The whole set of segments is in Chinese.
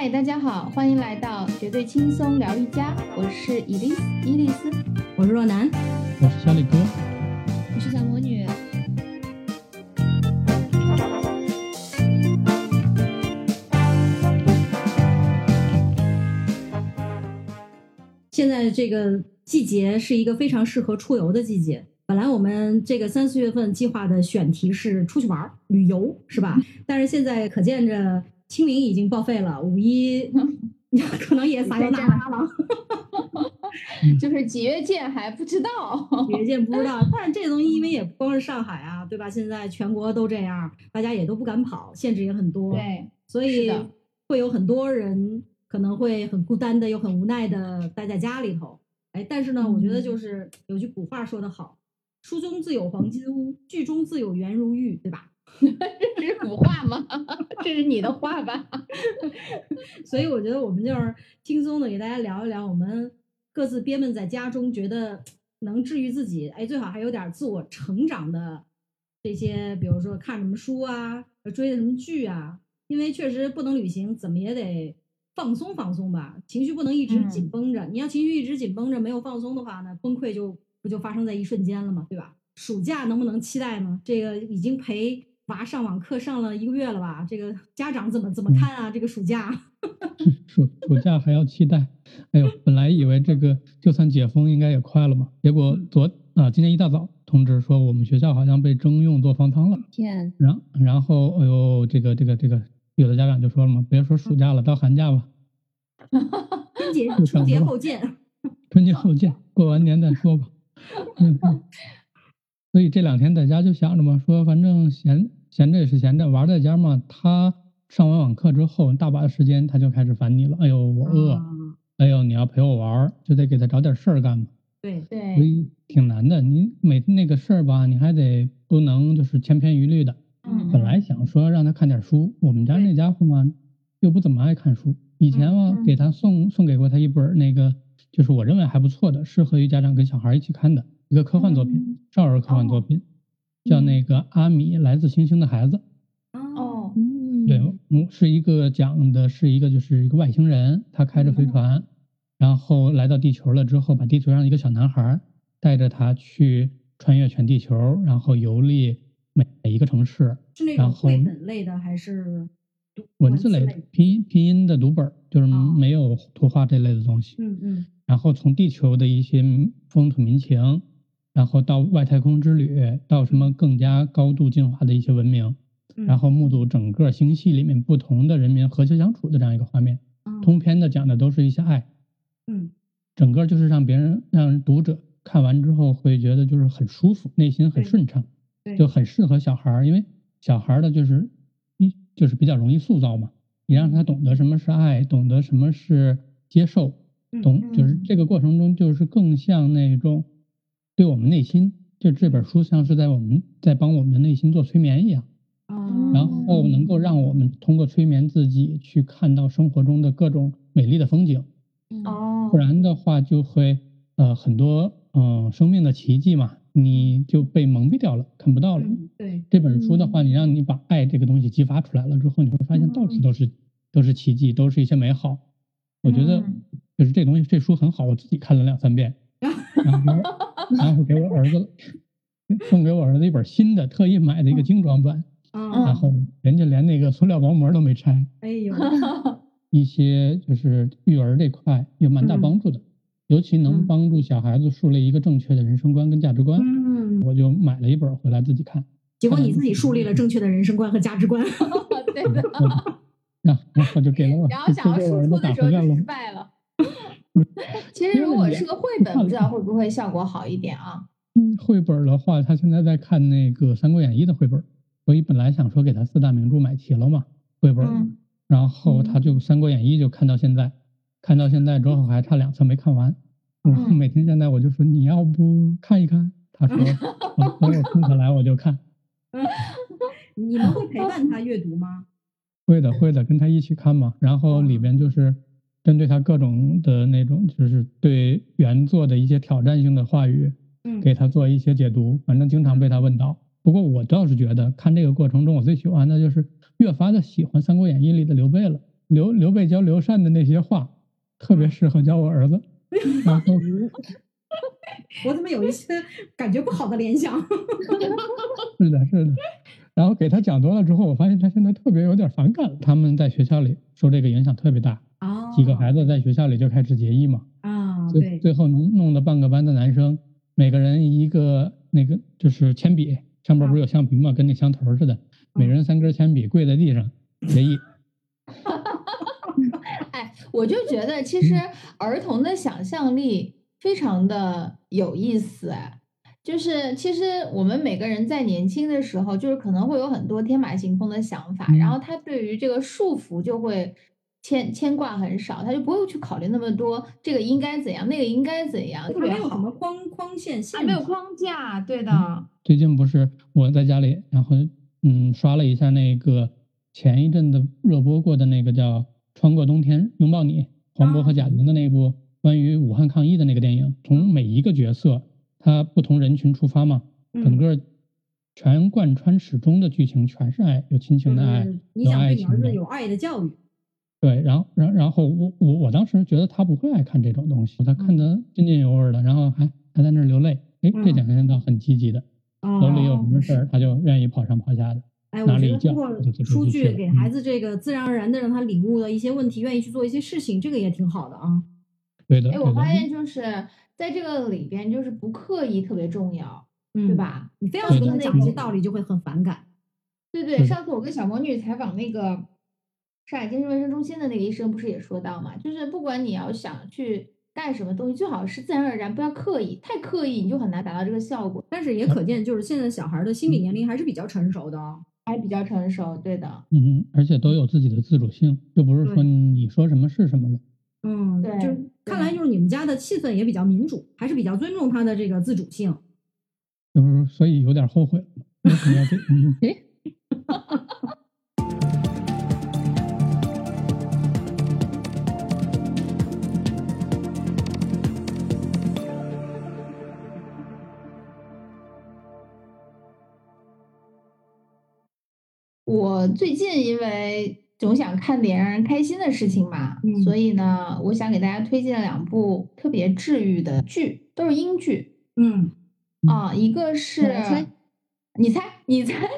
嗨，大家好，欢迎来到绝对轻松疗愈家，我是伊丽丝伊丽丝，我是若男，我是小李哥，我是小魔女。现在这个季节是一个非常适合出游的季节。本来我们这个三四月份计划的选题是出去玩儿、旅游，是吧？但是现在可见着清明已经报废了，五一 可能也撒由那拉了，就是几月见还不知道，几月见不知道。但是这东西因为也不光是上海啊，对吧？现在全国都这样，大家也都不敢跑，限制也很多，对，所以会有很多人可能会很孤单的，又很无奈的待在家里头。哎，但是呢，我觉得就是有句古话说得好。书中自有黄金屋，剧中自有颜如玉，对吧？这是古话吗？这是你的话吧？所以我觉得我们就是轻松的给大家聊一聊，我们各自憋闷在家中，觉得能治愈自己，哎，最好还有点自我成长的这些，比如说看什么书啊，追什么剧啊。因为确实不能旅行，怎么也得放松放松吧，情绪不能一直紧绷着。你要情绪一直紧绷着，没有放松的话呢，崩溃就。不就发生在一瞬间了嘛？对吧？暑假能不能期待呢？这个已经陪娃上网课上了一个月了吧？这个家长怎么怎么看啊？这个暑假，暑暑假还要期待？哎呦，本来以为这个就算解封应该也快了嘛，结果昨啊今天一大早通知说我们学校好像被征用做方舱了。天！然然后哎呦，这个这个这个有的家长就说了嘛，别说暑假了，到寒假吧。春节春节后见。春节后见，过完年再说吧。嗯，所以这两天在家就想着嘛，说反正闲闲着也是闲着，玩在家嘛。他上完网课之后，大把的时间他就开始烦你了。哎呦，我饿，哎呦，你要陪我玩，就得给他找点事儿干嘛。对对，所以挺难的。你每那个事儿吧，你还得不能就是千篇一律的。嗯。本来想说让他看点书，我们家那家伙嘛又不怎么爱看书。以前嘛给他送送给过他一本那个。就是我认为还不错的，适合于家长跟小孩一起看的一个科幻作品，少儿科幻作品，叫那个《阿米来自星星的孩子》。哦，对，嗯，是一个讲的是一个就是一个外星人，他开着飞船，然后来到地球了之后，把地球上一个小男孩带着他去穿越全地球，然后游历每每一个城市。是那种绘本类的还是？文字类的拼音拼音的读本，就是没有图画这类的东西。嗯嗯。然后从地球的一些风土民情，然后到外太空之旅，到什么更加高度进化的一些文明，然后目睹整个星系里面不同的人民和谐相处的这样一个画面。通篇的讲的都是一些爱。嗯。整个就是让别人让读者看完之后会觉得就是很舒服，内心很顺畅，就很适合小孩儿，因为小孩儿的就是一。就是比较容易塑造嘛，你让他懂得什么是爱，懂得什么是接受，懂就是这个过程中就是更像那种对我们内心，就这本书像是在我们在帮我们的内心做催眠一样，然后能够让我们通过催眠自己去看到生活中的各种美丽的风景，哦，不然的话就会呃很多嗯生命的奇迹嘛。你就被蒙蔽掉了，看不到了。对这本书的话，你让你把爱这个东西激发出来了之后，你会发现到处都是都是奇迹，都是一些美好。我觉得就是这东西，这书很好，我自己看了两三遍，然后然后给我儿子送给我儿子一本新的，特意买的一个精装版，然后人家连那个塑料薄膜都没拆。哎呦，一些就是育儿这块有蛮大帮助的。尤其能帮助小孩子树立一个正确的人生观跟价值观，嗯，我就买了一本回来自己看。结果你自己树立了正确的人生观和价值观，对的。然后就给了我，然后想要输出的时候就失败了。其实如果是个绘本，不知道会不会效果好一点啊？嗯，绘本的话，他现在在看那个《三国演义》的绘本，所以本来想说给他四大名著买齐了嘛，绘本，然后他就《三国演义》就看到现在。看到现在之后还差两册没看完，我每天现在我就说你要不看一看，他说等 我空下来我就看。你们会陪伴他阅读吗？会的会的，跟他一起看嘛。然后里边就是针对他各种的那种，就是对原作的一些挑战性的话语，嗯，给他做一些解读。反正经常被他问到。不过我倒是觉得看这个过程中，我最喜欢的就是越发的喜欢《三国演义》里的刘备了。刘刘备教刘禅的那些话，特别适合教我儿子。然后 我怎么有一些感觉不好的联想？是的，是的。然后给他讲多了之后，我发现他现在特别有点反感。他们在学校里受这个影响特别大。哦。几个孩子在学校里就开始结义嘛。啊，对。最后弄弄得半个班的男生，每个人一个那个就是铅笔，上边不是有橡皮嘛，跟那香头似的，每人三根铅笔，跪在地上结义。哎，我就觉得其实儿童的想象力非常的有意思，哎，就是其实我们每个人在年轻的时候，就是可能会有很多天马行空的想法，然后他对于这个束缚就会牵牵挂很少，他就不会去考虑那么多，这个应该怎样，那个应该怎样，特别，没有什么框框线，没有框架，对的。最近不是我在家里，然后嗯刷了一下那个前一阵子热播过的那个叫。穿过冬天，拥抱你，黄渤和贾玲的那部关于武汉抗疫的那个电影，从每一个角色他不同人群出发嘛，整个全贯穿始终的剧情全是爱，有亲情的爱，有爱情的，有爱的教育。对，然后，然然后我我我当时觉得他不会爱看这种东西，他看得津津有味的，然后还还在那流泪。哎，这两个人倒很积极的，楼里有什么事儿他就愿意跑上跑下的。哎，我觉得通过出去给孩子这个自然而然的让他领悟了一些问题，愿意去做一些事情，这个也挺好的啊。对的。哎，我发现就是在这个里边，就是不刻意特别重要，对吧？你非要去跟他讲一些道理，就会很反感。对对，上次我跟小魔女采访那个上海精神卫生中心的那个医生，不是也说到嘛？就是不管你要想去干什么东西，最好是自然而然，不要刻意，太刻意你就很难达到这个效果。但是也可见，就是现在小孩的心理年龄还是比较成熟的。还比较成熟，对的，嗯嗯，而且都有自己的自主性，就不是说你说什么是什么了。嗯，对，就看来就是你们家的气氛也比较民主，还是比较尊重他的这个自主性。就是所以有点后悔，为什么要这？诶。我最近因为总想看点让人开心的事情嘛，所以呢，我想给大家推荐两部特别治愈的剧，都是英剧。嗯，啊，一个是，你猜，你猜，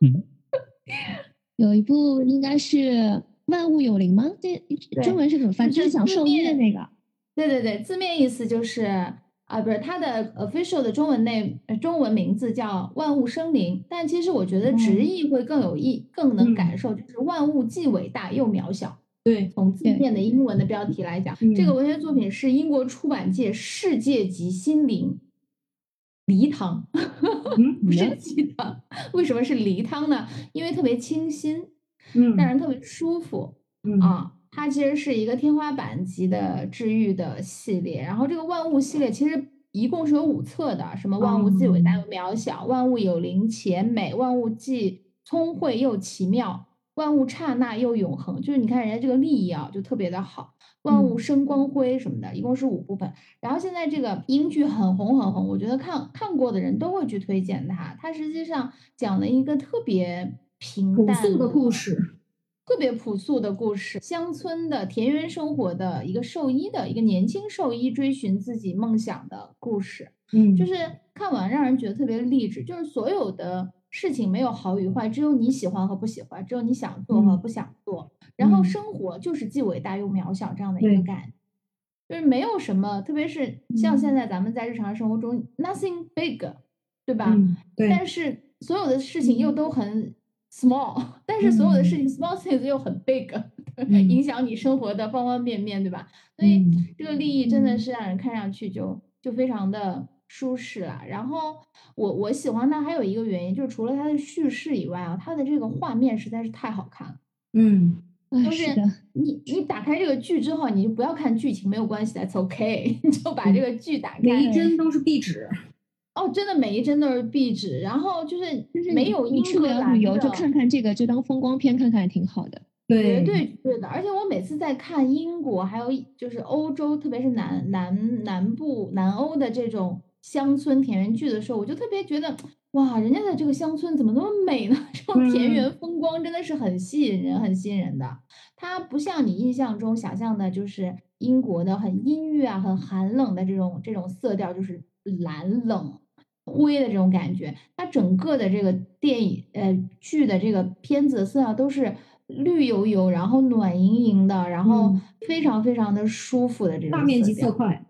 有一部应该是《万物有灵》吗？这中文是怎么翻？就是讲兽医的那个。对对对，字面意思就是。啊，不是它的 official 的中文内中文名字叫万物生灵，但其实我觉得直译会更有意，更能感受，就是万物既伟大又渺小。对，从字面的英文的标题来讲，这个文学作品是英国出版界世界级心灵梨汤，不是鸡汤。为什么是梨汤呢？因为特别清新，嗯，让人特别舒服，啊。它其实是一个天花板级的治愈的系列，然后这个万物系列其实一共是有五册的，什么万物既伟大又渺小，万物有灵且美，万物既聪慧又奇妙，万物刹那又永恒。就是你看人家这个立意啊，就特别的好，万物生光辉什么的，一共是五部分。然后现在这个英剧很红很红，我觉得看看过的人都会去推荐它。它实际上讲了一个特别平淡的故事。特别朴素的故事，乡村的田园生活的一个兽医的一个年轻兽医追寻自己梦想的故事，嗯，就是看完让人觉得特别励志。就是所有的事情没有好与坏，只有你喜欢和不喜欢，只有你想做和不想做。然后生活就是既伟大又渺小这样的一个感，就是没有什么，特别是像现在咱们在日常生活中，nothing big，对吧？对。但是所有的事情又都很。Small，但是所有的事情 small things 又很 big，影响你生活的方方面面，对吧？所以这个利益真的是让人看上去就就非常的舒适了。然后我我喜欢它还有一个原因，就是除了它的叙事以外啊，它的这个画面实在是太好看了。嗯，就是你你打开这个剧之后，你就不要看剧情，没有关系，that's OK，你就把这个剧打开，每一帧都是壁纸。哦，真的每一帧都是壁纸，然后就是就是没有你去不了旅游就看看这个，就当风光片看看也挺好的。对，绝对对的。而且我每次在看英国，还有就是欧洲，特别是南南南部南欧的这种乡村田园剧的时候，我就特别觉得，哇，人家的这个乡村怎么那么美呢？这种田园风光真的是很吸引人，很吸引人的。它不像你印象中想象的，就是英国的很阴郁啊、很寒冷的这种这种色调，就是蓝冷灰的这种感觉。它整个的这个电影呃剧的这个片子色调都是。绿油油，然后暖盈盈的，然后非常非常的舒服的这种大面积色块，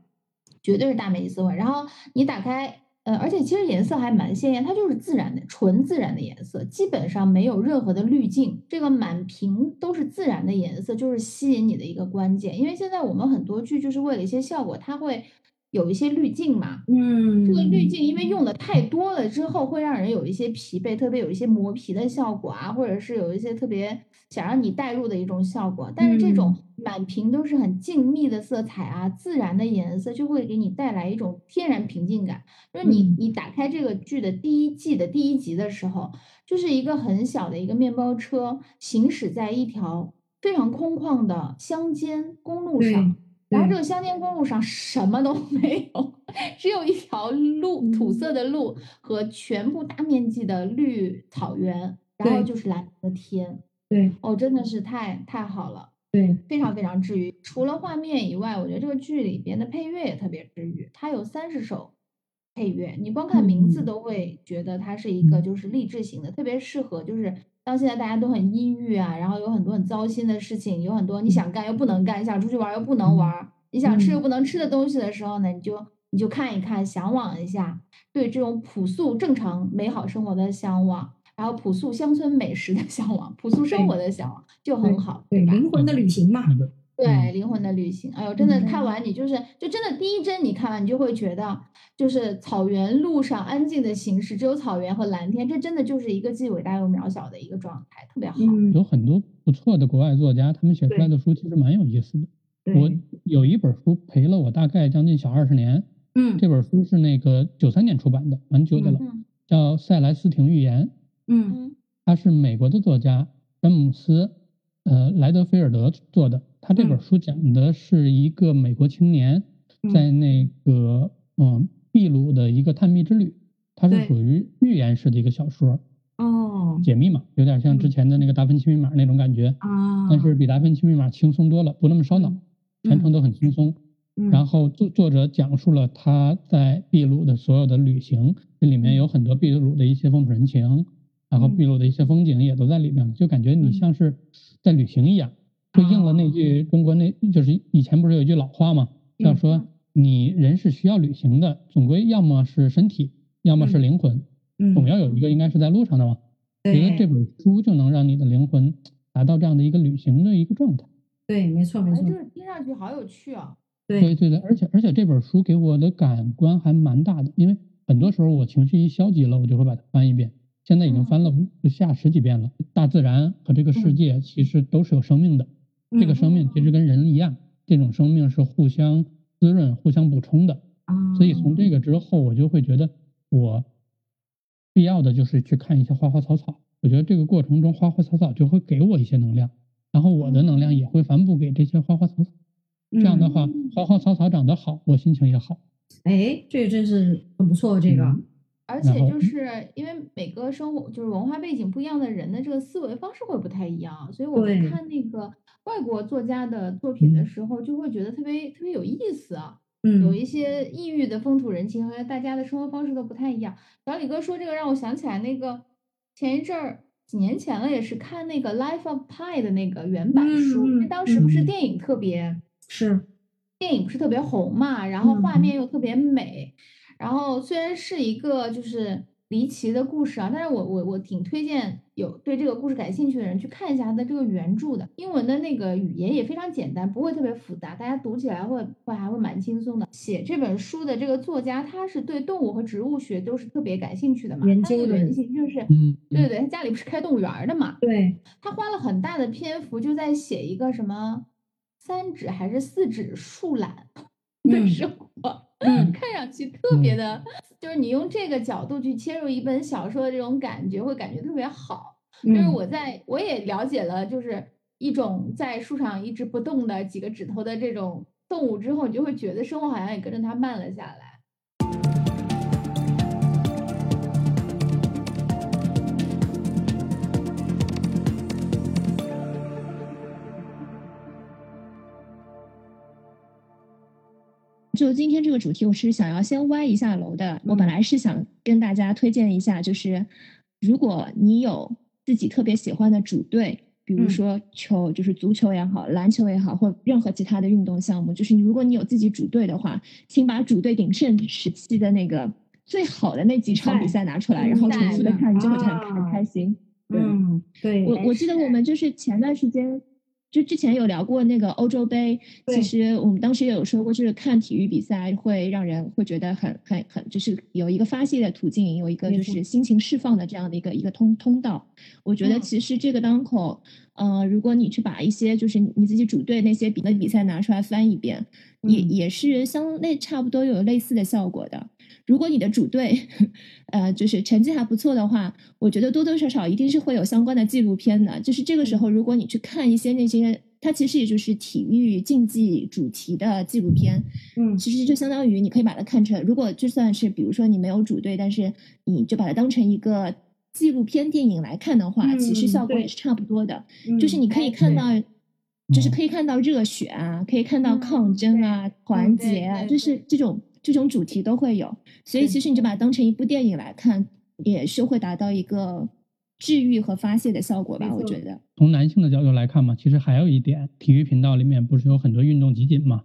绝对是大面积色块。然后你打开，呃，而且其实颜色还蛮鲜艳，它就是自然的、纯自然的颜色，基本上没有任何的滤镜，这个满屏都是自然的颜色，就是吸引你的一个关键。因为现在我们很多剧就是为了一些效果，它会。有一些滤镜嘛，嗯，这个滤镜因为用的太多了之后，会让人有一些疲惫，特别有一些磨皮的效果啊，或者是有一些特别想让你带入的一种效果。但是这种满屏都是很静谧的色彩啊，自然的颜色就会给你带来一种天然平静感。就是你你打开这个剧的第一季的第一集的时候，就是一个很小的一个面包车行驶在一条非常空旷的乡间公路上。然后这个乡间公路上什么都没有，只有一条路，土色的路和全部大面积的绿草原，然后就是蓝的天。对，哦，真的是太太好了。对，非常非常治愈。除了画面以外，我觉得这个剧里边的配乐也特别治愈。它有三十首配乐，你光看名字都会觉得它是一个就是励志型的，特别适合就是。到现在大家都很阴郁啊，然后有很多很糟心的事情，有很多你想干又不能干，你想出去玩又不能玩，你想吃又不能吃的东西的时候呢，你就你就看一看，向往一下，对这种朴素正常美好生活的向往，然后朴素乡村美食的向往，朴素生活的向往就很好，对灵魂的旅行嘛。对灵魂的旅行，哎呦，真的看完你就是就真的第一帧你看完你就会觉得，就是草原路上安静的行驶，只有草原和蓝天，这真的就是一个既伟大又渺小的一个状态，特别好。有很多不错的国外作家，他们写出来的书其实蛮有意思的。我有一本书陪了我大概将近小二十年，嗯，这本书是那个九三年出版的，蛮久的了，叫《塞莱斯廷寓言》，嗯，他是美国的作家詹姆斯，呃，莱德菲尔德做的。他这本书讲的是一个美国青年在那个嗯秘鲁的一个探秘之旅，它是属于寓言式的一个小说哦，解密嘛，有点像之前的那个达芬奇密码那种感觉啊，但是比达芬奇密码轻松多了，不那么烧脑，全程都很轻松。然后作作者讲述了他在秘鲁的所有的旅行，这里面有很多秘鲁的一些风土人情，然后秘鲁的一些风景也都在里面，就感觉你像是在旅行一样。就应了那句中国那，就是以前不是有一句老话吗？叫说你人是需要旅行的，总归要么是身体，要么是灵魂，总要有一个应该是在路上的嘛。觉得这本书就能让你的灵魂达到这样的一个旅行的一个状态。对，没错没错。就是听上去好有趣啊。对对对，而且而且这本书给我的感官还蛮大的，因为很多时候我情绪一消极了，我就会把它翻一遍。现在已经翻了不下十几遍了。大自然和这个世界其实都是有生命的。这个生命其实跟人一样，这种生命是互相滋润、互相补充的。所以从这个之后，我就会觉得我必要的就是去看一些花花草草。我觉得这个过程中，花花草草就会给我一些能量，然后我的能量也会反哺给这些花花草草。这样的话，花花草草长得好，我心情也好。哎，这个真是很不错，这个。而且就是因为每个生活就是文化背景不一样的人的这个思维方式会不太一样，所以我们看那个外国作家的作品的时候，就会觉得特别特别有意思啊。嗯，有一些异域的风土人情和大家的生活方式都不太一样。小李哥说这个让我想起来那个前一阵儿几年前了，也是看那个《Life of Pi》的那个原版书，因为当时不是电影特别是电影不是特别红嘛，然后画面又特别美。然后虽然是一个就是离奇的故事啊，但是我我我挺推荐有对这个故事感兴趣的人去看一下它的这个原著的，英文的那个语言也非常简单，不会特别复杂，大家读起来会会还会蛮轻松的。写这本书的这个作家，他是对动物和植物学都是特别感兴趣的嘛，研究的原型就是，嗯，对对对，他家里不是开动物园的嘛，对，他花了很大的篇幅就在写一个什么三指还是四指树懒的生活。嗯，看上去特别的，就是你用这个角度去切入一本小说的这种感觉，会感觉特别好。就是我在我也了解了，就是一种在树上一直不动的几个指头的这种动物之后，你就会觉得生活好像也跟着它慢了下来。就今天这个主题，我是想要先歪一下楼的。我本来是想跟大家推荐一下，就是如果你有自己特别喜欢的主队，比如说球，就是足球也好，篮球也好，或任何其他的运动项目，就是如果你有自己主队的话，请把主队鼎盛时期的那个最好的那几场比赛拿出来，然后重复的看，你就会很很开心。嗯，对我我记得我们就是前段时间。就之前有聊过那个欧洲杯，其实我们当时也有说过，就是看体育比赛会让人会觉得很很很，就是有一个发泄的途径，有一个就是心情释放的这样的一个一个通通道。我觉得其实这个当口，呃，如果你去把一些就是你自己主队那些比的比赛拿出来翻一遍，也也是相类差不多有类似的效果的。如果你的主队，呃，就是成绩还不错的话，我觉得多多少少一定是会有相关的纪录片的。就是这个时候，如果你去看一些那些，它其实也就是体育竞技主题的纪录片，嗯，其实就相当于你可以把它看成，如果就算是比如说你没有主队，但是你就把它当成一个纪录片电影来看的话，其实效果也是差不多的。就是你可以看到，就是可以看到热血啊，可以看到抗争啊、团结啊，就是这种。这种主题都会有，所以其实你就把它当成一部电影来看，也是会达到一个治愈和发泄的效果吧？我觉得。从男性的角度来看嘛，其实还有一点，体育频道里面不是有很多运动集锦嘛，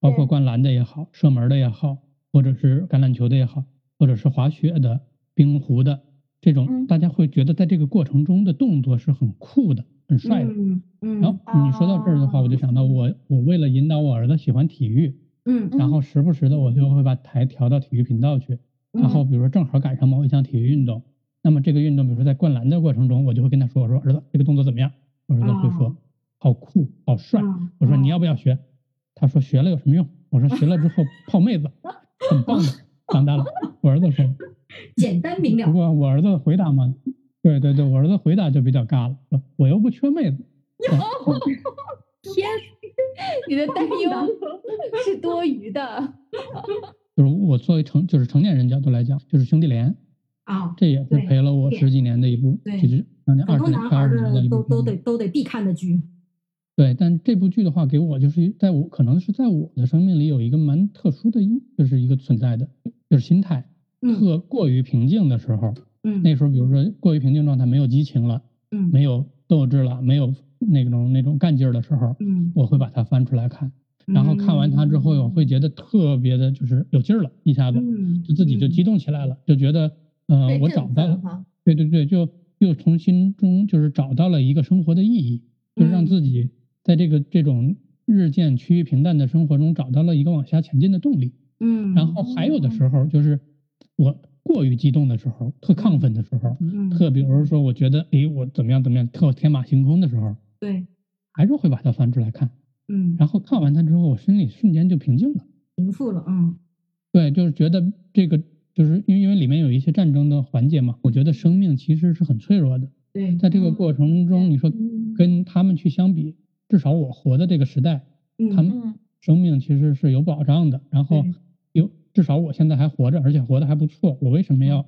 包括灌篮的也好，射门的也好，或者是橄榄球的也好，或者是滑雪的、冰壶的这种，大家会觉得在这个过程中的动作是很酷的、很帅的。嗯嗯。然后你说到这儿的话，我就想到我，我为了引导我儿子喜欢体育。嗯，然后时不时的我就会把台调到体育频道去，然后比如说正好赶上某一项体育运动，那么这个运动比如说在灌篮的过程中，我就会跟他说，我说儿子这个动作怎么样？我儿子会说好酷，好帅。我说你要不要学？他说学了有什么用？我说学了之后泡妹子，很棒的。长大了，我儿子说 简单明了。不过我儿子回答嘛，对对对，我儿子回答就比较尬了，我又不缺妹子。天。你的担 忧是多余的，就是我作为成就是成年人角度来讲，就是兄弟连啊，这也是陪了我十几年的一部，其实将近二十年、二十年的都都得都得必看的剧。对，但这部剧的话，给我就是在我可能是在我的生命里有一个蛮特殊的，就是一个存在的，就是心态特过于平静的时候，嗯，那时候比如说过于平静状态，没有激情了，嗯，没有斗志了，没有。那种那种干劲儿的时候，嗯，我会把它翻出来看，然后看完它之后，我会觉得特别的，就是有劲儿了，一下子，就自己就激动起来了，就觉得，呃，我找到了，对对对，就又从心中就是找到了一个生活的意义，就是让自己在这个这种日渐趋于平淡的生活中找到了一个往下前进的动力，嗯，然后还有的时候就是我。过于激动的时候，特亢奋的时候，特比如说，我觉得，哎，我怎么样怎么样，特天马行空的时候，对，还是会把它翻出来看，嗯，然后看完它之后，我心里瞬间就平静了，平复了，嗯，对，就是觉得这个，就是因为因为里面有一些战争的环节嘛，我觉得生命其实是很脆弱的，对，在这个过程中，你说跟他们去相比，至少我活的这个时代，他们生命其实是有保障的，然后有。至少我现在还活着，而且活得还不错。我为什么要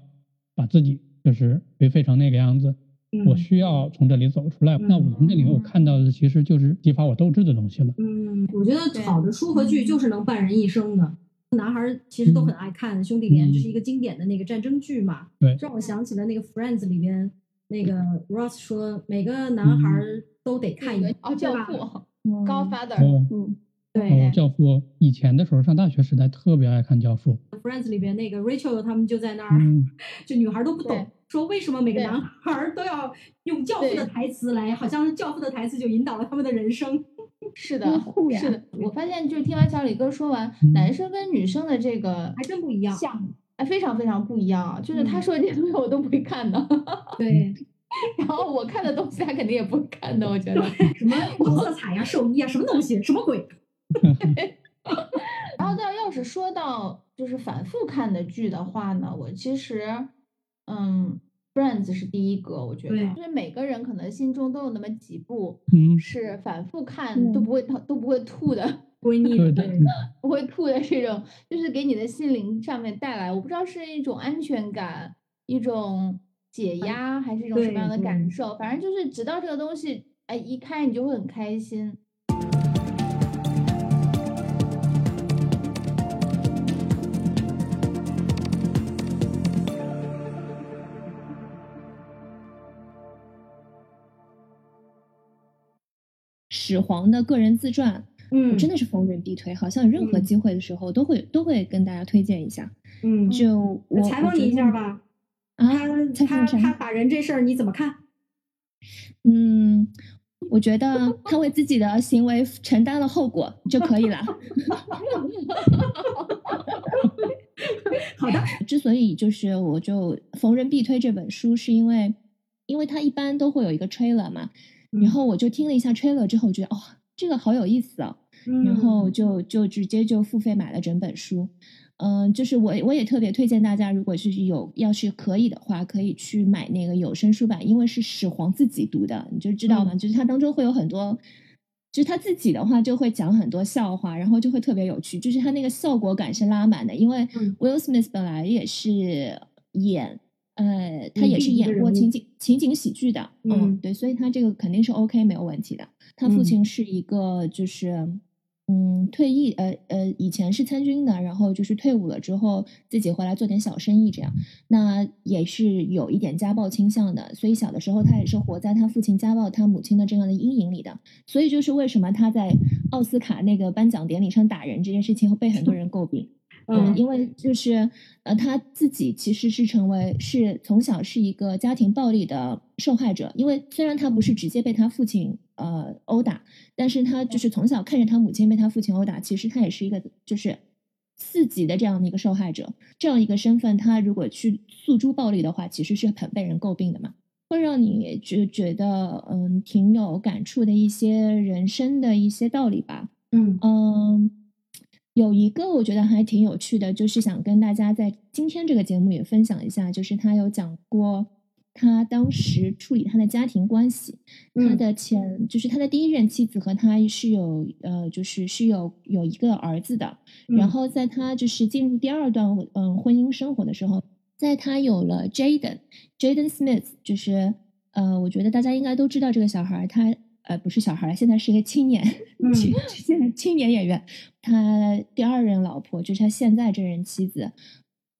把自己就是颓废成那个样子？我需要从这里走出来。那我从这里面我看到的其实就是激发我斗志的东西了。嗯，我觉得好的书和剧就是能伴人一生的。男孩其实都很爱看《兄弟连》，就是一个经典的那个战争剧嘛。对，让我想起了那个《Friends》里边那个 Ross 说，每个男孩都得看一个哦，教父，Godfather。嗯。对，教父以前的时候上大学时代特别爱看教父。Friends 里边那个 Rachel 他们就在那儿，就女孩都不懂，说为什么每个男孩都要用教父的台词来，好像教父的台词就引导了他们的人生。是的，是的。我发现就是听完小李哥说完，男生跟女生的这个还真不一样，像哎非常非常不一样。就是他说的这些东西我都不会看的。对，然后我看的东西他肯定也不会看的，我觉得什么黄色彩呀、兽医啊，什么东西，什么鬼。然后，但要是说到就是反复看的剧的话呢，我其实，嗯，Friends 是第一个，我觉得，就是每个人可能心中都有那么几部是反复看都不会都不会吐的，不会腻的，不会吐的这种，就是给你的心灵上面带来，我不知道是一种安全感，一种解压，还是一种什么样的感。受，反正就是直到这个东西，哎，一开你就会很开心。始皇的个人自传，嗯，真的是逢人必推，好像任何机会的时候都会都会跟大家推荐一下。嗯，就我采访你一下吧。啊，他他他打人这事儿你怎么看？嗯，我觉得他为自己的行为承担了后果就可以了。好的，之所以就是我就逢人必推这本书，是因为因为它一般都会有一个 trailer 嘛，然后我就听了一下 trailer 之后，觉得哦，这个好有意思哦，然后就就直接就付费买了整本书。嗯，就是我我也特别推荐大家，如果是有要是可以的话，可以去买那个有声书版，因为是始皇自己读的，你就知道吗？就是它当中会有很多，就是他自己的话就会讲很多笑话，然后就会特别有趣，就是他那个效果感是拉满的。因为 Will Smith 本来也是演，呃，他也是演过情景情景喜剧的，嗯，对，所以他这个肯定是 OK 没有问题的。他父亲是一个就是。嗯，退役，呃呃，以前是参军的，然后就是退伍了之后自己回来做点小生意，这样，那也是有一点家暴倾向的，所以小的时候他也是活在他父亲家暴他母亲的这样的阴影里的，所以就是为什么他在奥斯卡那个颁奖典礼上打人这件事情会被很多 人诟病。嗯，因为就是呃，他自己其实是成为是从小是一个家庭暴力的受害者。因为虽然他不是直接被他父亲呃殴打，但是他就是从小看着他母亲被他父亲殴打，其实他也是一个就是四级的这样的一个受害者。这样一个身份，他如果去诉诸暴力的话，其实是很被人诟病的嘛，会让你就觉得嗯挺有感触的一些人生的一些道理吧。嗯嗯。有一个我觉得还挺有趣的，就是想跟大家在今天这个节目也分享一下，就是他有讲过他当时处理他的家庭关系，他的前就是他的第一任妻子和他是有呃就是是有有一个儿子的，然后在他就是进入第二段嗯婚姻生活的时候，在他有了 Jaden Jaden Smith，就是呃我觉得大家应该都知道这个小孩他。呃，不是小孩了，现在是一个青年，青现在青年演员。他第二任老婆就是他现在这任妻子，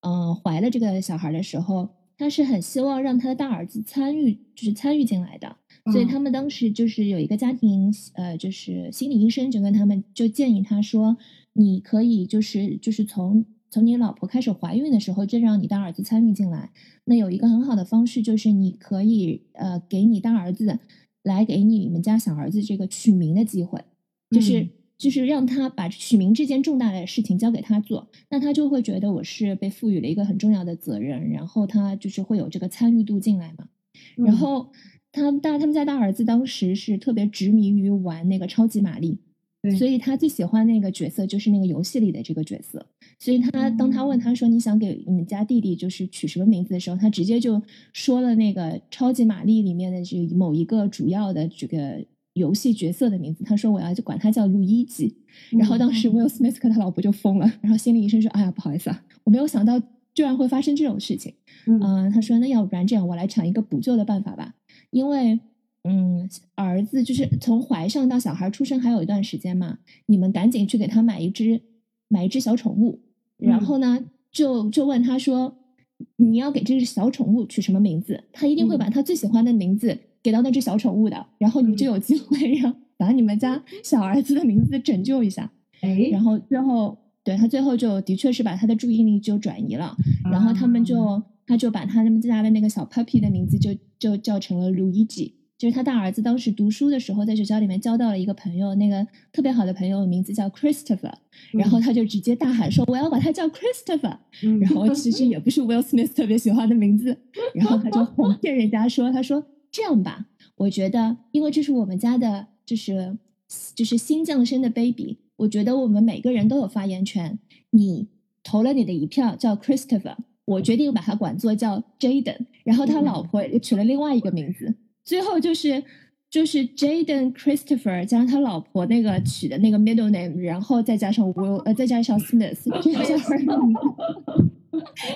嗯，怀了这个小孩的时候，他是很希望让他的大儿子参与，就是参与进来的。所以他们当时就是有一个家庭，呃，就是心理医生就跟他们就建议他说，你可以就是就是从从你老婆开始怀孕的时候就让你大儿子参与进来。那有一个很好的方式就是你可以呃给你大儿子。来给你们家小儿子这个取名的机会，就是就是让他把取名这件重大的事情交给他做，那他就会觉得我是被赋予了一个很重要的责任，然后他就是会有这个参与度进来嘛。然后他大他们家大儿子当时是特别执迷于玩那个超级玛丽。所以他最喜欢那个角色就是那个游戏里的这个角色，所以他当他问他说你想给你们家弟弟就是取什么名字的时候，他直接就说了那个超级玛丽里面的这某一个主要的这个游戏角色的名字，他说我要就管他叫路易吉。然后当时 Will Smith 和他老婆就疯了，然后心理医生说哎呀不好意思啊，我没有想到居然会发生这种事情。嗯，他说那要不然这样我来想一个补救的办法吧，因为。嗯，儿子就是从怀上到小孩出生还有一段时间嘛，你们赶紧去给他买一只买一只小宠物，然后呢，就就问他说，你要给这只小宠物取什么名字？他一定会把他最喜欢的名字给到那只小宠物的，然后你就有机会让把你们家 小儿子的名字拯救一下。哎，然后最后对他最后就的确是把他的注意力就转移了，然后他们就他就把他们家的那个小 puppy 的名字就就叫成了 Luigi。就是他大儿子当时读书的时候，在学校里面交到了一个朋友，那个特别好的朋友名字叫 Christopher，然后他就直接大喊说：“我要把他叫 Christopher。”然后其实 也不是 Will Smith 特别喜欢的名字，然后他就哄 骗人家说：“他说这样吧，我觉得因为这是我们家的，就是就是新降生的 baby，我觉得我们每个人都有发言权。你投了你的一票叫 Christopher，我决定把他管作叫 Jaden，然后他老婆也取了另外一个名字。”最后就是就是 Jaden Christopher 加上他老婆那个取的那个 middle name，然后再加上 Will 呃再加上 Smith，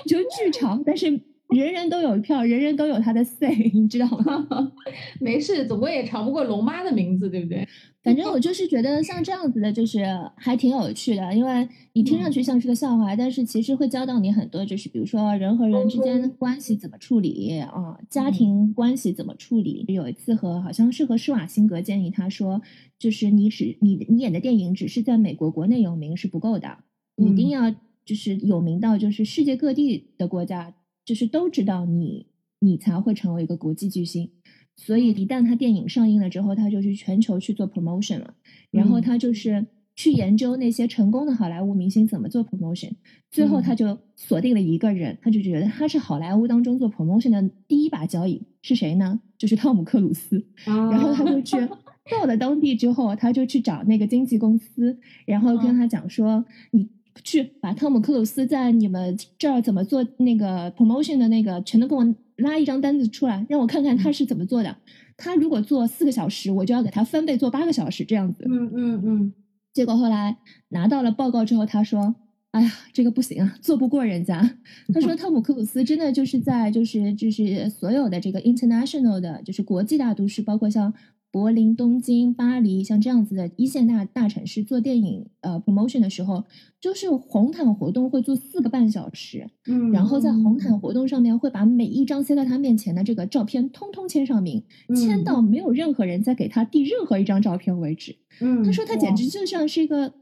就剧长，但是人人都有一票，人人都有他的 say，你知道吗？没事，总归也吵不过龙妈的名字，对不对？反正我就是觉得像这样子的，就是还挺有趣的，因为你听上去像是个笑话，但是其实会教到你很多，就是比如说人和人之间的关系怎么处理啊，家庭关系怎么处理。有一次和好像是和施瓦辛格建议他说，就是你只你你演的电影只是在美国国内有名是不够的，你一定要就是有名到就是世界各地的国家就是都知道你，你才会成为一个国际巨星。所以一旦他电影上映了之后，他就去全球去做 promotion 了。然后他就是去研究那些成功的好莱坞明星怎么做 promotion。最后他就锁定了一个人，他就觉得他是好莱坞当中做 promotion 的第一把交椅是谁呢？就是汤姆克鲁斯。然后他就去 到了当地之后，他就去找那个经纪公司，然后跟他讲说：“你去把汤姆克鲁斯在你们这儿怎么做那个 promotion 的那个，全都给我。”拉一张单子出来，让我看看他是怎么做的。他如果做四个小时，我就要给他翻倍做八个小时，这样子。嗯嗯嗯。结果后来拿到了报告之后，他说：“哎呀，这个不行啊，做不过人家。”他说：“汤姆克鲁斯真的就是在就是就是所有的这个 international 的，就是国际大都市，包括像。”柏林、东京、巴黎，像这样子的一线大大城市做电影呃 promotion 的时候，就是红毯活动会做四个半小时，嗯，然后在红毯活动上面会把每一张塞在他面前的这个照片通通签上名，签到没有任何人再给他递任何一张照片为止。嗯，他说他简直就像是一个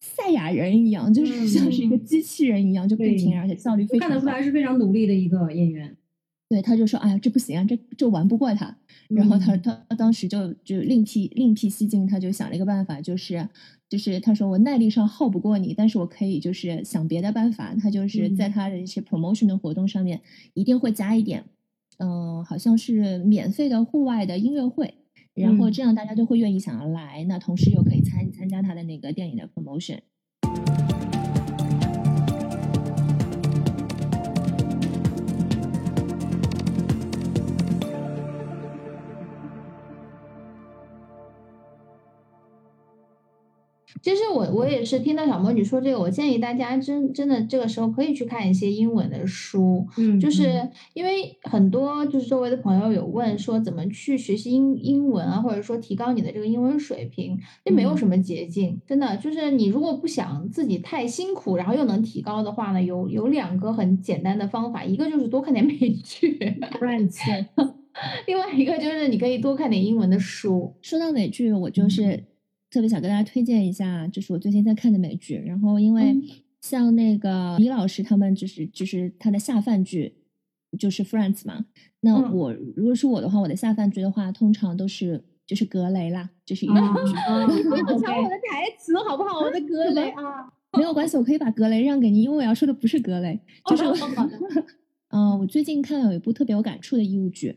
赛亚人一样，就是像是一个机器人一样，就不停，而且效率非常看得出来是非常努力的一个演员。对，他就说：“哎呀，这不行啊，这这玩不过他。”然后他他当时就就另辟另辟蹊径，他就想了一个办法，就是就是他说：“我耐力上耗不过你，但是我可以就是想别的办法。”他就是在他的一些 promotion 的活动上面一定会加一点，嗯，好像是免费的户外的音乐会，然后这样大家都会愿意想要来，那同时又可以参参加他的那个电影的 promotion。其实我我也是听到小魔女说这个，我建议大家真真的这个时候可以去看一些英文的书，嗯，就是因为很多就是周围的朋友有问说怎么去学习英英文啊，或者说提高你的这个英文水平，这没有什么捷径，真的就是你如果不想自己太辛苦，然后又能提高的话呢，有有两个很简单的方法，一个就是多看点美剧，Friends，另外一个就是你可以多看点英文的书。说到美剧，我就是。特别想跟大家推荐一下，就是我最近在看的美剧。然后，因为像那个李老师他们，就是就是他的下饭剧就是 Friends 嘛。那我如果是我的话，我的下饭剧的话，通常都是就是格雷啦，就是一部剧。你不要抢我的 台词好不好？我的格雷啊，没有关系，我可以把格雷让给你，因为我要说的不是格雷，就是 嗯，我最近看了有一部特别有感触的义务剧，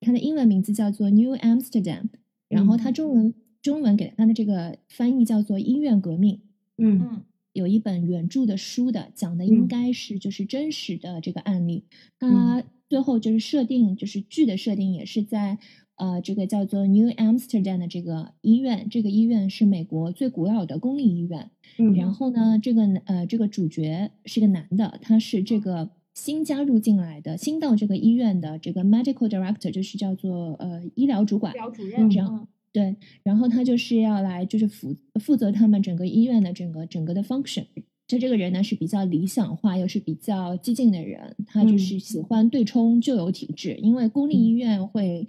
它的英文名字叫做 New Amsterdam，然后它中文。中文给他的这个翻译叫做《医院革命》。嗯嗯，有一本原著的书的，讲的应该是就是真实的这个案例。它最后就是设定，就是剧的设定也是在呃这个叫做 New Amsterdam 的这个医院。这个医院是美国最古老的公立医院。嗯，然后呢，这个呃这个主角是个男的，他是这个新加入进来的，新到这个医院的这个 Medical Director，就是叫做呃医疗主管、医疗主任这样。对，然后他就是要来，就是负负责他们整个医院的整个整个的 function。就这个人呢是比较理想化，又是比较激进的人，他就是喜欢对冲旧有体制，因为公立医院会，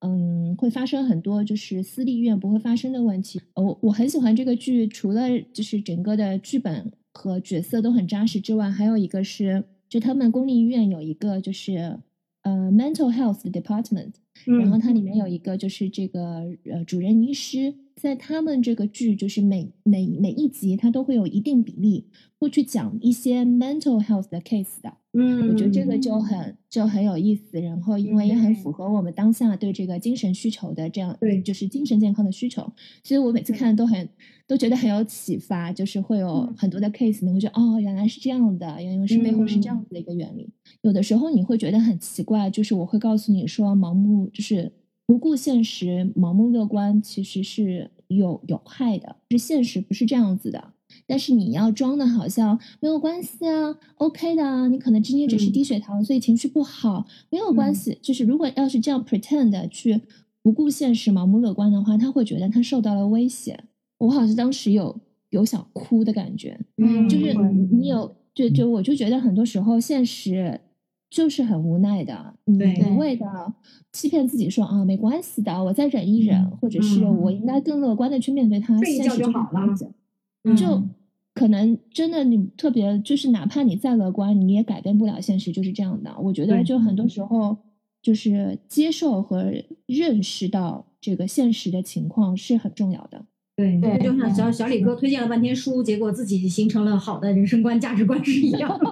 嗯，会发生很多就是私立医院不会发生的问题。我我很喜欢这个剧，除了就是整个的剧本和角色都很扎实之外，还有一个是，就他们公立医院有一个就是呃 mental health department。然后它里面有一个就是这个呃主任医师，在他们这个剧就是每每每一集，它都会有一定比例会去讲一些 mental health 的 case 的。嗯，我觉得这个就很就很有意思，然后因为也很符合我们当下对这个精神需求的这样，对，就是精神健康的需求。所以我每次看都很都觉得很有启发，就是会有很多的 case，你会觉得哦，原来是这样的，因为是背后是这样子的一个原理。有的时候你会觉得很奇怪，就是我会告诉你说，盲目就是不顾现实、盲目乐观，其实是有有害的。是现实不是这样子的。但是你要装的好像没有关系啊，OK 的啊，你可能今天只是低血糖，所以情绪不好，没有关系。就是如果要是这样 pretend 去不顾现实、盲目乐观的话，他会觉得他受到了威胁。我好像当时有有想哭的感觉，嗯，就是你有就就我就觉得很多时候现实。就是很无奈的，你一味的欺骗自己说啊没关系的，我再忍一忍，或者是我应该更乐观的去面对它。现实就好了，就可能真的你特别就是哪怕你再乐观，你也改变不了现实，就是这样的。我觉得就很多时候就是接受和认识到这个现实的情况是很重要的。对，就像小小李哥推荐了半天书，结果自己形成了好的人生观、价值观是一样的。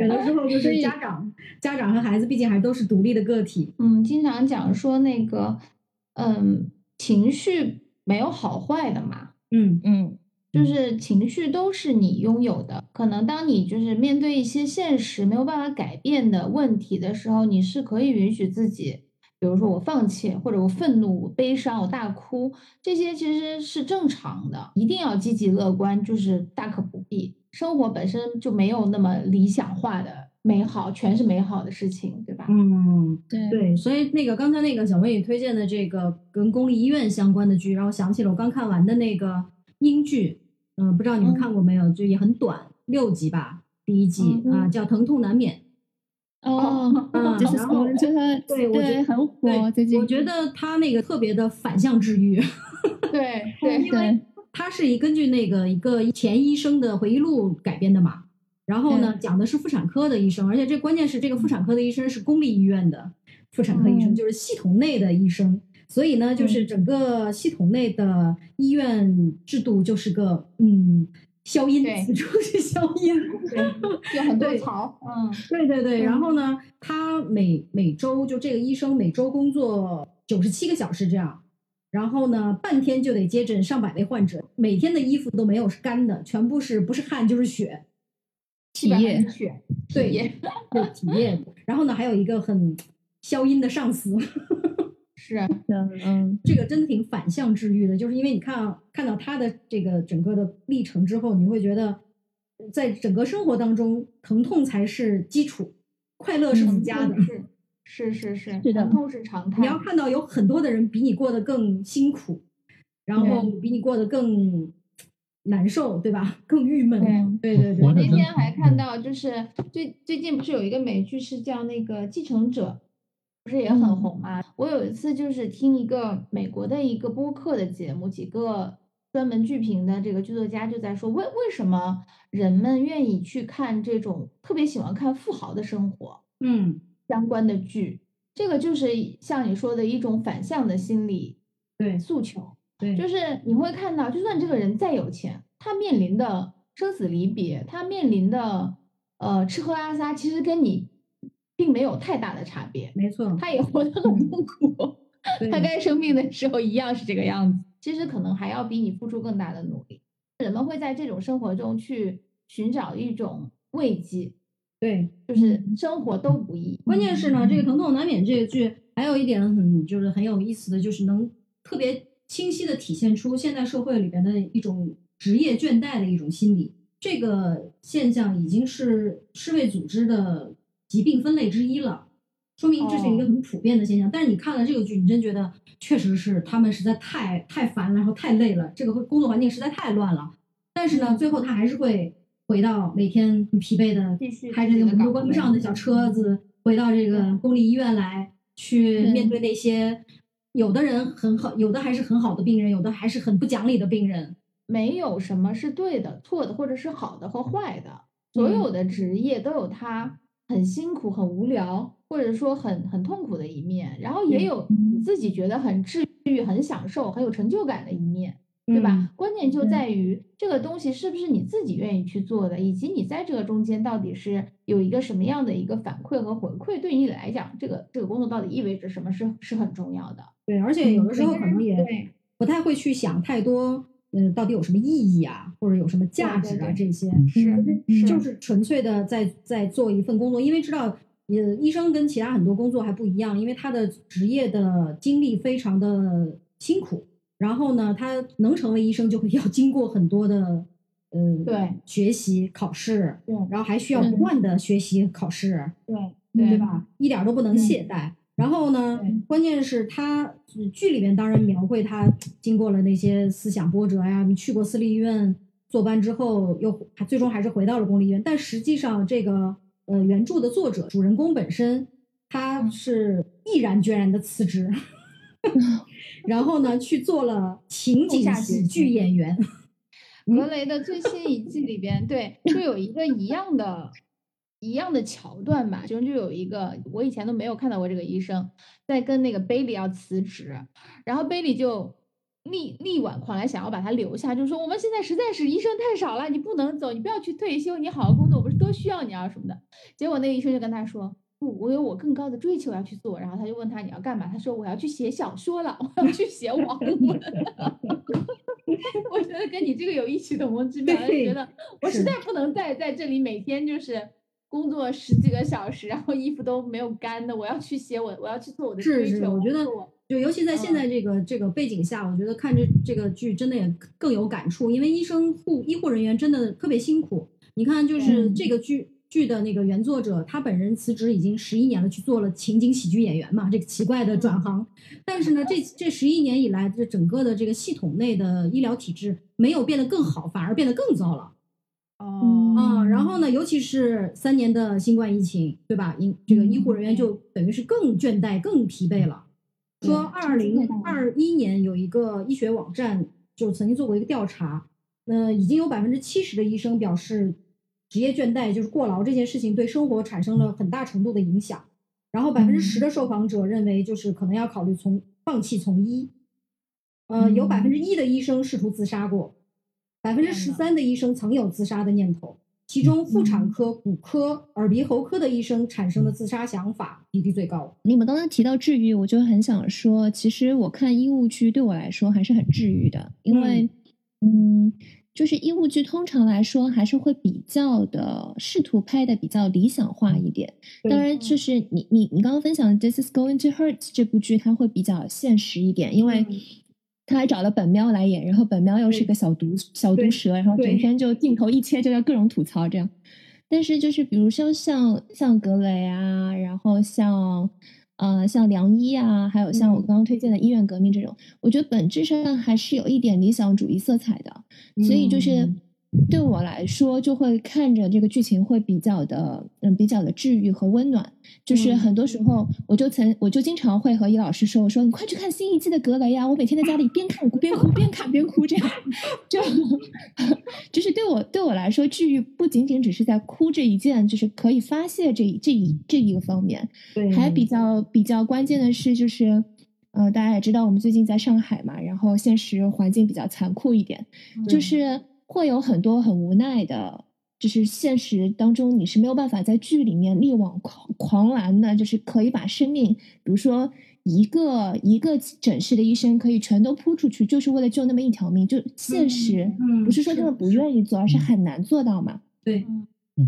有的时候就是家长、家长和孩子，毕竟还都是独立的个体。嗯，经常讲说那个，嗯，情绪没有好坏的嘛。嗯嗯，就是情绪都是你拥有的。可能当你就是面对一些现实没有办法改变的问题的时候，你是可以允许自己。比如说我放弃，或者我愤怒、我悲伤、我大哭，这些其实是正常的。一定要积极乐观，就是大可不必。生活本身就没有那么理想化的美好，全是美好的事情，对吧？嗯，对对。所以那个刚才那个小薇也推荐的这个跟公立医院相关的剧，让我想起了我刚看完的那个英剧。嗯，不知道你们看过没有？就也很短，六集吧，第一季啊，叫《疼痛难免》。哦，嗯，然后我觉得对，我觉得很火。最近我觉得他那个特别的反向治愈，对对，因为他是以根据那个一个前医生的回忆录改编的嘛。然后呢，讲的是妇产科的医生，而且这关键是这个妇产科的医生是公立医院的妇产科医生，就是系统内的医生。所以呢，就是整个系统内的医院制度就是个嗯。消音，此处是消音，有很多槽。嗯，对对对。然后呢，他每每周就这个医生每周工作九十七个小时这样，然后呢，半天就得接诊上百位患者，每天的衣服都没有是干的，全部是不是汗就是血，体验，对对体验。然后呢，还有一个很消音的上司。是啊，嗯，这个真的挺反向治愈的，就是因为你看看到他的这个整个的历程之后，你会觉得，在整个生活当中，疼痛才是基础，快乐是附加的，是是是是，疼痛是常态。你要看到有很多的人比你过得更辛苦，然后比你过得更难受，对吧？更郁闷。对对对。我那天还看到，就是最最近不是有一个美剧是叫那个《继承者》。不是也很红吗？我有一次就是听一个美国的一个播客的节目，几个专门剧评的这个剧作家就在说，为为什么人们愿意去看这种特别喜欢看富豪的生活，嗯，相关的剧，这个就是像你说的一种反向的心理对诉求，对，就是你会看到，就算这个人再有钱，他面临的生死离别，他面临的呃吃喝拉撒，其实跟你。并没有太大的差别，没错，他也活得很痛苦，他该生病的时候一样是这个样子。其实可能还要比你付出更大的努力。人们会在这种生活中去寻找一种慰藉，对，就是生活都不易。关键是呢，这个疼痛难免这个剧还有一点很就是很有意思的就是能特别清晰的体现出现代社会里边的一种职业倦怠的一种心理。这个现象已经是世卫组织的。疾病分类之一了，说明这是一个很普遍的现象。但是你看了这个剧，你真觉得确实是他们实在太太烦了，然后太累了，这个工作环境实在太乱了。但是呢，最后他还是会回到每天很疲惫的，开着那个门都关不上的小车子，回到这个公立医院来，去面对那些有的人很好，有的还是很好的病人，有的还是很不讲理的病人。没有什么是对的、错的，或者是好的和坏的，所有的职业都有它。很辛苦、很无聊，或者说很很痛苦的一面，然后也有自己觉得很治愈、很享受、很有成就感的一面，对吧？关键就在于这个东西是不是你自己愿意去做的，以及你在这个中间到底是有一个什么样的一个反馈和回馈，对你来讲，这个这个工作到底意味着什么，是是很重要的。对，而且有的时候可能也不太会去想太多。嗯，到底有什么意义啊，或者有什么价值啊？这些是就是纯粹的在在做一份工作，因为知道，呃，医生跟其他很多工作还不一样，因为他的职业的经历非常的辛苦，然后呢，他能成为医生，就会要 经过很多的，嗯，对，学习考试，对，然后还需要不断的学习考试，对，对吧？一点都不能懈怠。然后呢，关键是他剧里面当然描绘他经过了那些思想波折呀，你去过私立医院坐班之后，又最终还是回到了公立医院。但实际上，这个呃原著的作者主人公本身，他是毅然决然的辞职，然后呢去做了情景喜剧演员。格雷的最新一季里边，对，就有一个一样的。一样的桥段吧，其中就有一个我以前都没有看到过这个医生在跟那个贝利要辞职，然后贝利就力力挽狂澜，想要把他留下，就说我们现在实在是医生太少了，你不能走，你不要去退休，你好好工作，我们是多需要你啊什么的。结果那个医生就跟他说，不，我有我更高的追求要去做。然后他就问他你要干嘛？他说我要去写小说了，我要去写网文。我觉得跟你这个有异曲同工之妙，就觉得我实在不能再在这里每天就是。工作十几个小时，然后衣服都没有干的，我要去写我，我要去做我的追求。我觉得，就尤其在现在这个这个背景下，我觉得看这这个剧真的也更有感触，因为医生护医护人员真的特别辛苦。你看，就是这个剧剧的那个原作者，他本人辞职已经十一年了，去做了情景喜剧演员嘛，这个奇怪的转行。但是呢，这这十一年以来，这整个的这个系统内的医疗体制没有变得更好，反而变得更糟了。哦，啊，然后呢，尤其是三年的新冠疫情，对吧？医这个医护人员就等于是更倦怠、更疲惫了。说二零二一年有一个医学网站就曾经做过一个调查，那已经有百分之七十的医生表示职业倦怠，就是过劳这件事情对生活产生了很大程度的影响。然后百分之十的受访者认为，就是可能要考虑从放弃从医。呃，有百分之一的医生试图自杀过。百分之十三的医生曾有自杀的念头，其中妇产科、骨科、耳鼻喉科的医生产生的自杀想法比例最高。你们刚刚提到治愈，我就很想说，其实我看医务剧对我来说还是很治愈的，因为，嗯，就是医务剧通常来说还是会比较的试图拍的比较理想化一点。当然，就是你你你刚刚分享的《This Is Going to Hurt》这部剧，它会比较现实一点，因为。他还找了本喵来演，然后本喵又是个小毒小毒蛇，然后整天就镜头一切就要各种吐槽这样。但是就是比如说像像格雷啊，然后像呃像良医啊，还有像我刚刚推荐的医院革命这种，我觉得本质上还是有一点理想主义色彩的，所以就是。对我来说，就会看着这个剧情会比较的，嗯，比较的治愈和温暖。就是很多时候，我就曾，我就经常会和易老师说，我说你快去看新一季的《格雷》呀！我每天在家里边看边哭，边看边哭，这样，就 就是对我对我来说，治愈不仅仅只是在哭这一件，就是可以发泄这这一这一个方面。对，还比较比较关键的是，就是呃，大家也知道，我们最近在上海嘛，然后现实环境比较残酷一点，就是。会有很多很无奈的，就是现实当中你是没有办法在剧里面力挽狂狂澜的，就是可以把生命，比如说一个一个诊室的医生可以全都扑出去，就是为了救那么一条命。就现实不是说他们不愿意做，而是很难做到嘛。对，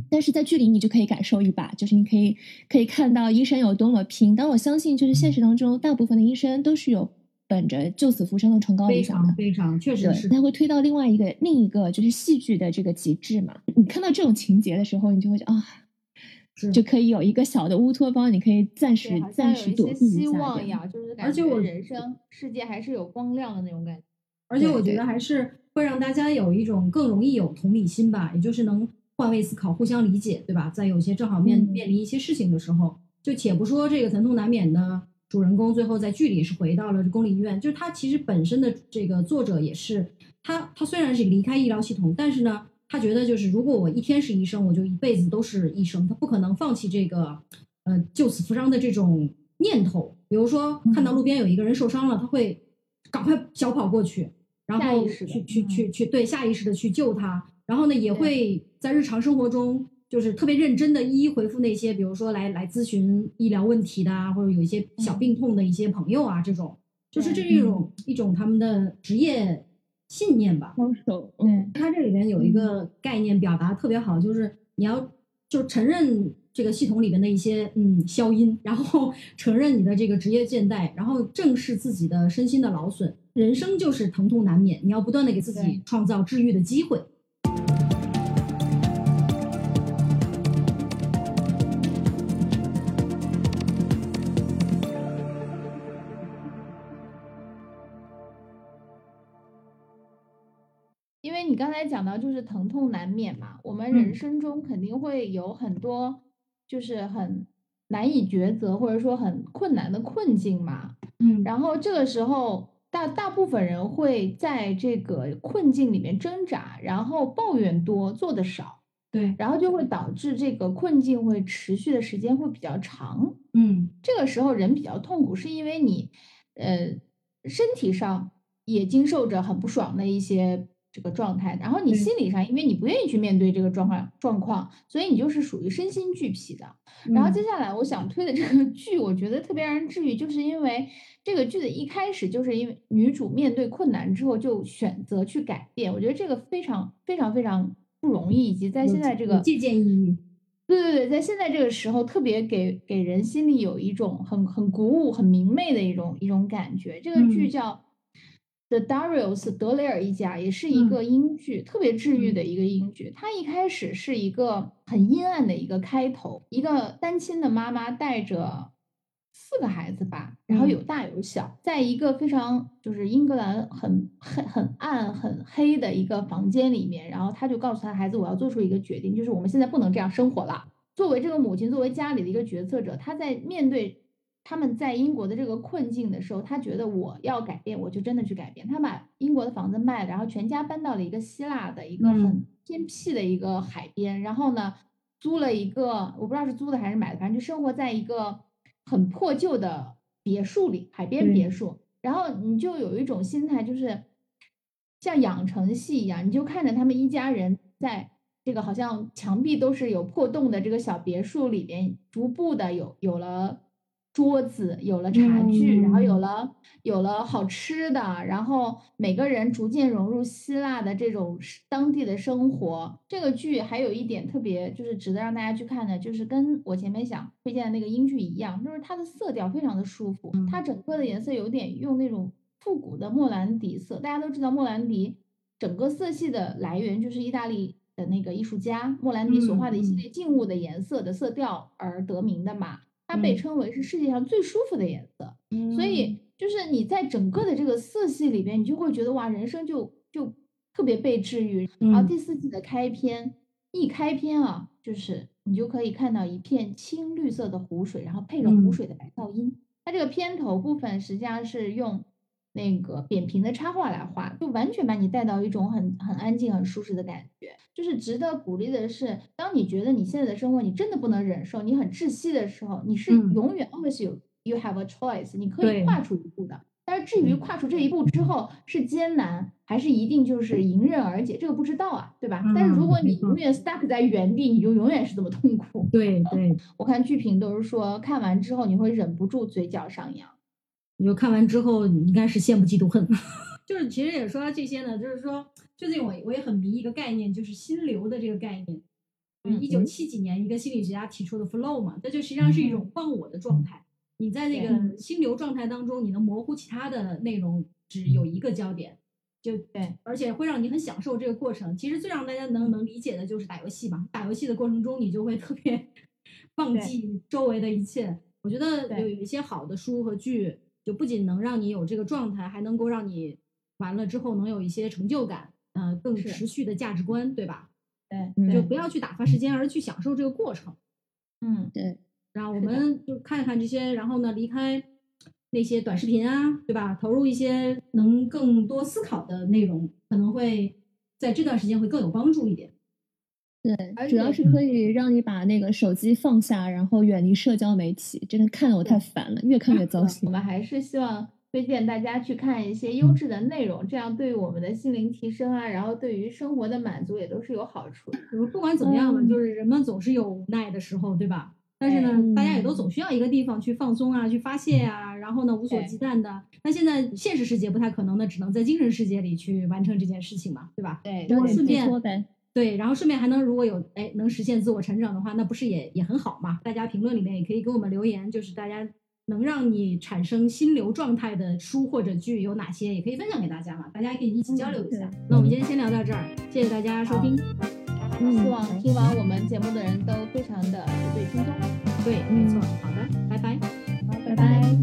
但是在剧里你就可以感受一把，就是你可以可以看到医生有多么拼。但我相信，就是现实当中大部分的医生都是有。本着救死扶伤的崇高理想的，非常确实是，他会推到另外一个另一个就是戏剧的这个极致嘛。你看到这种情节的时候，你就会啊，就可以有一个小的乌托邦，你可以暂时暂时躲避一下，呀，就是而且我人生世界还是有光亮的那种感觉。而且我觉得还是会让大家有一种更容易有同理心吧，也就是能换位思考、互相理解，对吧？在有些正好面面临一些事情的时候，就且不说这个疼痛难免的。主人公最后在剧里是回到了公立医院，就是他其实本身的这个作者也是他，他虽然是离开医疗系统，但是呢，他觉得就是如果我一天是医生，我就一辈子都是医生，他不可能放弃这个呃救死扶伤的这种念头。比如说看到路边有一个人受伤了，他会赶快小跑过去，然后去去去去对下意识的去救他，然后呢也会在日常生活中。就是特别认真的一一回复那些，比如说来来咨询医疗问题的啊，或者有一些小病痛的一些朋友啊，这种，就是这是一种一种他们的职业信念吧。高手，嗯，他这里边有一个概念表达特别好，就是你要就承认这个系统里边的一些嗯消音，然后 承认你的这个职业倦怠，然后正视自己的身心的劳损。人生就是疼痛难免，你要不断的给自己创造治愈的机会。你刚才讲到就是疼痛难免嘛，我们人生中肯定会有很多就是很难以抉择或者说很困难的困境嘛，嗯，然后这个时候大大部分人会在这个困境里面挣扎，然后抱怨多做的少，对，然后就会导致这个困境会持续的时间会比较长，嗯，这个时候人比较痛苦，是因为你呃身体上也经受着很不爽的一些。这个状态，然后你心理上，因为你不愿意去面对这个状况状况，所以你就是属于身心俱疲的。然后接下来我想推的这个剧，我觉得特别让人治愈，就是因为这个剧的一开始，就是因为女主面对困难之后就选择去改变，我觉得这个非常非常非常不容易，以及在现在这个借鉴意义，对对对，在现在这个时候，特别给给人心里有一种很很鼓舞、很明媚的一种一种感觉。这个剧叫。The Darius 德雷尔一家也是一个英剧，特别治愈的一个英剧。它一开始是一个很阴暗的一个开头，一个单亲的妈妈带着四个孩子吧，然后有大有小，在一个非常就是英格兰很很很暗很黑的一个房间里面，然后他就告诉他孩子：“我要做出一个决定，就是我们现在不能这样生活了。”作为这个母亲，作为家里的一个决策者，他在面对。他们在英国的这个困境的时候，他觉得我要改变，我就真的去改变。他把英国的房子卖了，然后全家搬到了一个希腊的一个很偏僻的一个海边，然后呢，租了一个我不知道是租的还是买的，反正就生活在一个很破旧的别墅里，海边别墅。然后你就有一种心态，就是像养成系一样，你就看着他们一家人在这个好像墙壁都是有破洞的这个小别墅里边，逐步的有有了。桌子有了茶具，然后有了有了好吃的，然后每个人逐渐融入希腊的这种当地的生活。这个剧还有一点特别，就是值得让大家去看的，就是跟我前面想推荐的那个英剧一样，就是它的色调非常的舒服，它整个的颜色有点用那种复古的莫兰迪色。大家都知道莫兰迪整个色系的来源就是意大利的那个艺术家莫兰迪所画的一系列静物的颜色的色调而得名的嘛。它被称为是世界上最舒服的颜色，所以就是你在整个的这个色系里边，你就会觉得哇，人生就就特别被治愈。然后第四季的开篇一开篇啊，就是你就可以看到一片青绿色的湖水，然后配着湖水的白噪音。它这个片头部分实际上是用。那个扁平的插画来画，就完全把你带到一种很很安静、很舒适的感觉。就是值得鼓励的是，当你觉得你现在的生活你真的不能忍受，你很窒息的时候，你是永远 always you you have a choice，你可以跨出一步的。但是至于跨出这一步之后是艰难还是一定就是迎刃而解，这个不知道啊，对吧？但是如果你永远 stuck 在原地，你就永远是这么痛苦。对对，我看剧评都是说看完之后你会忍不住嘴角上扬。你就看完之后，应该是羡慕嫉妒恨。就是其实也说这些呢，就是说最近我我也很迷一个概念，就是心流的这个概念。一九七几年一个心理学家提出的 flow 嘛，这就实际上是一种忘我的状态。你在那个心流状态当中，你能模糊其他的内容，只有一个焦点，就对，而且会让你很享受这个过程。其实最让大家能能理解的就是打游戏嘛，打游戏的过程中你就会特别 忘记周围的一切。我觉得有有一些好的书和剧。就不仅能让你有这个状态，还能够让你完了之后能有一些成就感，呃，更持续的价值观，对吧？对，就不要去打发时间，而去享受这个过程。嗯，对。然后我们就看一看这些，然后呢，离开那些短视频啊，对吧？投入一些能更多思考的内容，可能会在这段时间会更有帮助一点。对，主要是可以让你把那个手机放下，然后远离社交媒体。真的看得我太烦了，越看越糟心。我们还是希望推荐大家去看一些优质的内容，这样对于我们的心灵提升啊，然后对于生活的满足也都是有好处的。不管怎么样呢，就是人们总是有无奈的时候，对吧？但是呢，大家也都总需要一个地方去放松啊，去发泄啊，然后呢，无所忌惮的。那现在现实世界不太可能的，只能在精神世界里去完成这件事情嘛，对吧？对，然后顺便。对，然后顺便还能如果有哎能实现自我成长的话，那不是也也很好嘛？大家评论里面也可以给我们留言，就是大家能让你产生心流状态的书或者剧有哪些，也可以分享给大家嘛，大家可以一起交流一下。那我们今天先聊到这儿，谢谢大家收听。希望听完我们节目的人都非常的有对轻松。对，没错。好的，拜拜。好，拜拜。